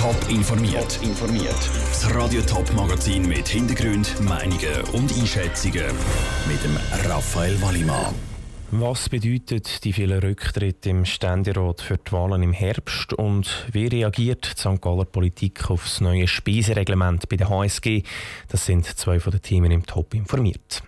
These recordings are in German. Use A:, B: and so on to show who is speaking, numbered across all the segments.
A: Top informiert. informiert. Das Radio Top Magazin mit Hintergrund, Meinungen und Einschätzungen mit dem Raphael Wallimann.
B: Was bedeutet die vielen Rücktritte im Ständerat für die Wahlen im Herbst und wie reagiert die St. Galler Politik auf das neue Speisereglement bei der HSG? Das sind zwei von den Themen im Top informiert.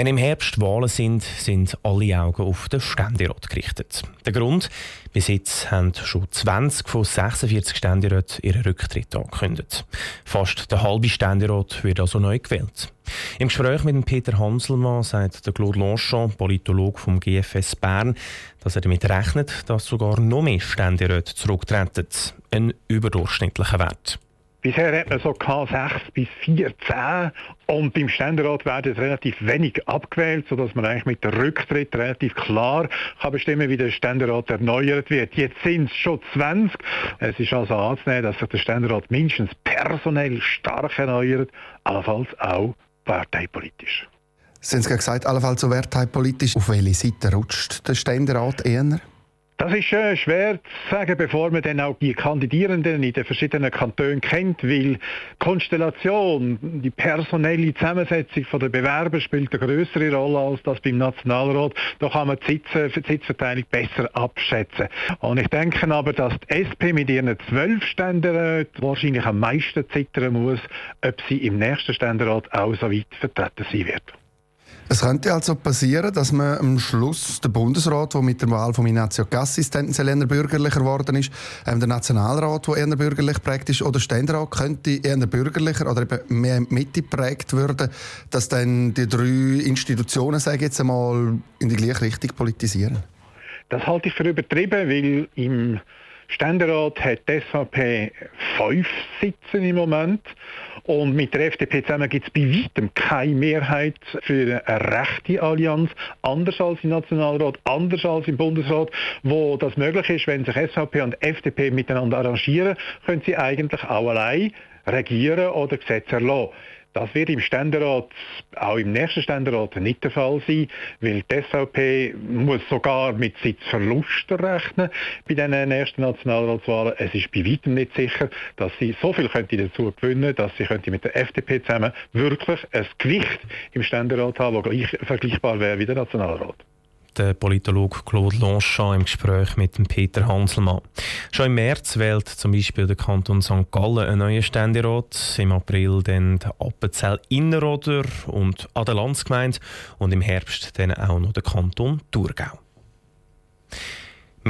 B: Wenn im Herbst Wahlen sind, sind alle Augen auf den Ständerat gerichtet. Der Grund? Bis jetzt haben schon 20 von 46 Ständeräten ihren Rücktritt angekündigt. Fast der halbe Ständerat wird also neu gewählt. Im Gespräch mit Peter Hanselmann sagt der Claude Longchamp, Politologe vom GFS Bern, dass er damit rechnet, dass sogar noch mehr Ständeräte zurücktreten. Ein überdurchschnittlicher Wert.
C: Bisher hat man so K6 bis 14 und beim Ständerat werden relativ wenig abgewählt, sodass man eigentlich mit dem Rücktritt relativ klar kann bestimmen wie der Ständerat erneuert wird. Jetzt sind es schon 20. Es ist also anzunehmen, dass sich der Ständerat mindestens personell stark erneuert, allenfalls auch parteipolitisch.
D: Sie haben gesagt, allenfalls so parteipolitisch. Auf welche Seite rutscht der Ständerat eher?
C: Das ist äh, schwer zu sagen, bevor man dann auch die Kandidierenden in den verschiedenen Kantonen kennt, weil die Konstellation, die personelle Zusammensetzung der Bewerber spielt eine größere Rolle als das beim Nationalrat. Da kann man die, Sitz, die Sitzverteilung besser abschätzen. Und ich denke aber, dass die SP mit ihren zwölf Ständeräten wahrscheinlich am meisten zittern muss, ob sie im nächsten Ständerat auch so weit vertreten sein wird.
D: Es könnte also passieren, dass man am Schluss der Bundesrat, der mit der Wahl von Ignazio Cassis tendenziell eher bürgerlicher geworden ist, ähm, der Nationalrat, der eher bürgerlich prägt ist, oder der Ständerat könnte eher bürgerlicher oder eben mehr Mitte prägt werden, dass dann die drei Institutionen, sage ich jetzt einmal, in die gleiche Richtung politisieren?
C: Das halte ich für übertrieben, weil im Ständerat hat die SVP fünf Sitze im Moment und mit der FDP zusammen gibt es bei weitem keine Mehrheit für eine rechte Allianz, anders als im Nationalrat, anders als im Bundesrat, wo das möglich ist, wenn sich SVP und FDP miteinander arrangieren, können sie eigentlich auch allein regieren oder Gesetze erlassen. Das wird im Ständerat, auch im nächsten Ständerat nicht der Fall sein, weil die SVP muss sogar mit Sitzverlusten rechnen bei den nächsten Nationalratswahlen. Es ist bei weitem nicht sicher, dass sie so viel könnte dazu gewinnen, dass sie könnte mit der FDP zusammen wirklich ein Gewicht im Ständerat haben, das vergleichbar wäre wie der Nationalrat
B: der Politologe Claude Longchamp im Gespräch mit Peter Hanselmann. Schon im März wählt zum Beispiel der Kanton St. Gallen einen neuen Ständerat, im April dann der Appenzell Innerrhoder und an der Landsgemeinde und im Herbst dann auch noch der Kanton Thurgau.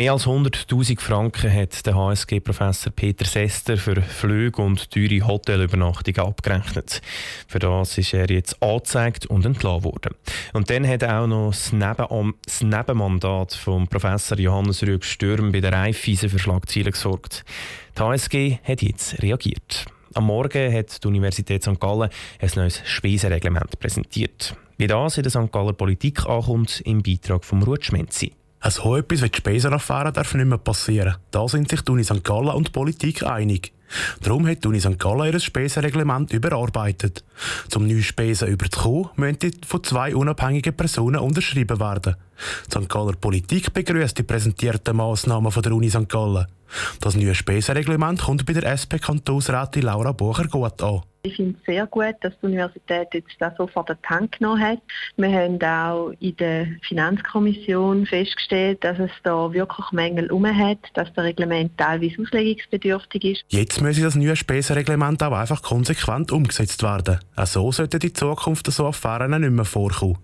B: Mehr als 100.000 Franken hat der HSG-Professor Peter Sester für Flüge und teure Hotelübernachtungen abgerechnet. Für das ist er jetzt angezeigt und entlassen worden. Und dann hat er auch noch das, Neben das Nebenmandat vom Professor Johannes Rüb Stürm bei der Raiffeisen für Schlagzeilen gesorgt. Die HSG hat jetzt reagiert. Am Morgen hat die Universität St. Gallen ein neues Speisenreglement präsentiert. Wie das in der St. Galler Politik ankommt, im Beitrag von Ruth Schmenzi.
E: So etwas wie die Spesenaffäre darf nicht mehr passieren. Da sind sich die Uni St. Gallen und die Politik einig. Darum hat die Uni St. Gallen ihr Spesenreglement überarbeitet. Zum neuen Spesen überzukommen, müssen die von zwei unabhängigen Personen unterschrieben werden. Die St. Galler Politik begrüßt die präsentierten Massnahmen von der Uni St. Gallen. Das neue Spesenreglement kommt bei der SP-Kantonsrätin Laura Bucher gut an.
F: Ich finde es sehr gut, dass die Universität jetzt das so vor den Tank genommen hat. Wir haben auch in der Finanzkommission festgestellt, dass es da wirklich Mängel um hat, dass das Reglement teilweise auslegungsbedürftig ist.
E: Jetzt müsse das neue Spesenreglement auch einfach konsequent umgesetzt werden. Auch so sollten in Zukunft so Affären nicht mehr vorkommen.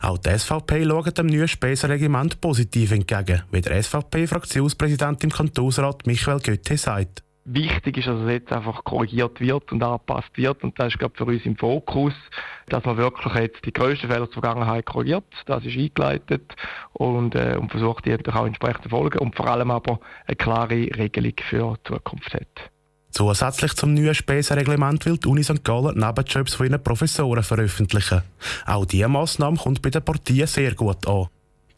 E: Auch die SVP schaut dem neuen Spesenreglement positiv entgegen, wie der SVP-Fraktionspräsident im Kantonsrat Michael Götte sagt.
G: Wichtig ist, dass es jetzt einfach korrigiert wird und angepasst wird. Und das ist, glaube ich, für uns im Fokus, dass man wirklich jetzt die grössten Fehler der Vergangenheit korrigiert. Das ist eingeleitet und, äh, und versucht, die auch entsprechend zu folgen und vor allem aber eine klare Regelung für die Zukunft hat.
E: Zusätzlich zum neuen Spesenreglement will die Uni St. Gallen Nebenjobs von ihren Professoren veröffentlichen. Auch diese Massnahme kommt bei den Partien sehr gut an.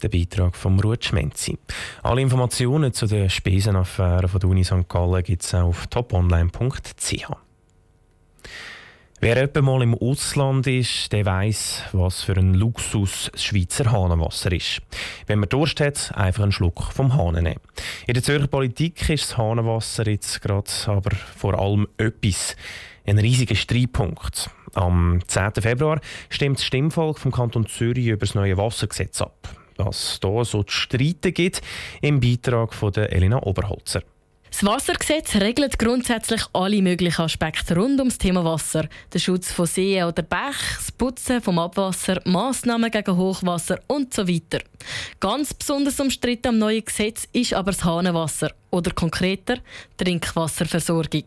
B: Der Beitrag von Ruth Schmenzi. Alle Informationen zu den Spesenaffären von der Uni St. Gallen gibt es auf toponline.ch. Wer etwa mal im Ausland ist, der weiß, was für ein Luxus das Schweizer Hahnenwasser ist. Wenn man Durst hat, einfach einen Schluck vom Hahn nehmen. In der Zürcher Politik ist das Hahnenwasser jetzt gerade aber vor allem etwas. Ein riesiger Streitpunkt. Am 10. Februar stimmt das Stimmvolk vom Kanton Zürich über das neue Wassergesetz ab. Was da so zu streiten gibt, im Beitrag von der Elena Oberholzer.
H: Das Wassergesetz regelt grundsätzlich alle möglichen Aspekte rund ums Thema Wasser. Den Schutz von Seen oder Bächen, das Putzen vom Abwasser, Massnahmen gegen Hochwasser und so weiter. Ganz besonders umstritten am neuen Gesetz ist aber das Hahnenwasser oder konkreter Trinkwasserversorgung.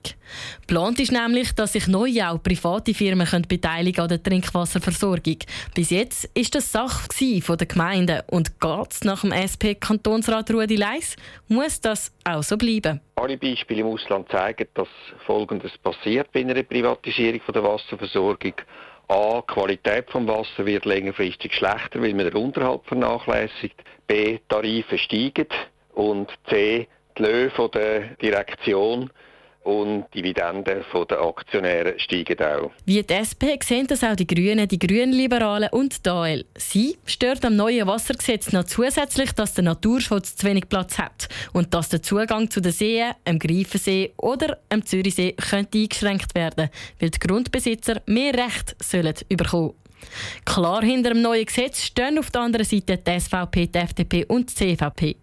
H: Plant ist nämlich, dass sich neu auch private Firmen beteiligen an der Trinkwasserversorgung. Bis jetzt ist das Sache von der Gemeinden und geht nach dem SP-Kantonsrat Rudi Leis, muss das auch so bleiben.
I: Alle Beispiele im Ausland zeigen, dass Folgendes passiert bei einer Privatisierung der Wasserversorgung. A. Die Qualität des Wassers wird längerfristig schlechter, weil man den Unterhalt vernachlässigt. B. Tarife steigen. Und C die Löhne der Direktion und die Dividenden der Aktionäre steigen auch.
H: Wie die SP sehen das auch die Grünen, die Grünliberalen und die AL. Sie stört am neuen Wassergesetz noch zusätzlich, dass der Naturschutz zu wenig Platz hat und dass der Zugang zu den Seen, dem Greifensee oder dem Zürichsee könnte eingeschränkt werden, weil die Grundbesitzer mehr Recht sollen bekommen. Klar hinter dem neuen Gesetz stehen auf der anderen Seite die SVP, die FDP und die CVP.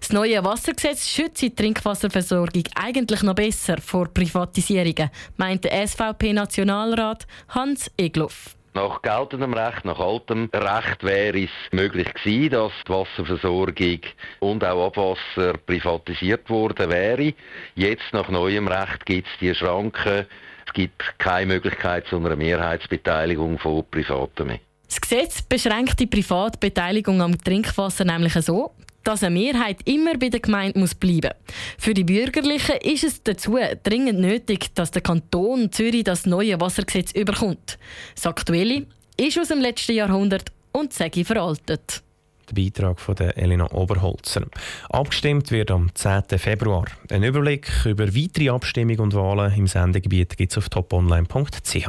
H: Das neue Wassergesetz schützt die Trinkwasserversorgung eigentlich noch besser vor Privatisierungen, meint der SVP-Nationalrat Hans Egloff.
J: Nach geltendem Recht, nach altem Recht wäre es möglich gewesen, dass die Wasserversorgung und auch Abwasser privatisiert worden wäre. Jetzt nach neuem Recht gibt es die Schranken. Es gibt keine Möglichkeit zu einer Mehrheitsbeteiligung von Privaten mehr.
H: Das Gesetz beschränkt die Privatbeteiligung am Trinkwasser nämlich so, dass eine Mehrheit immer bei der Gemeinde muss bleiben Für die Bürgerlichen ist es dazu dringend nötig, dass der Kanton Zürich das neue Wassergesetz überkommt. Das aktuelle ist aus dem letzten Jahrhundert und sage veraltet.
B: Der Beitrag von der Elena Oberholzer. Abgestimmt wird am 10. Februar. Ein Überblick über weitere Abstimmungen und Wahlen im Sendegebiet gibt es auf toponline.ch.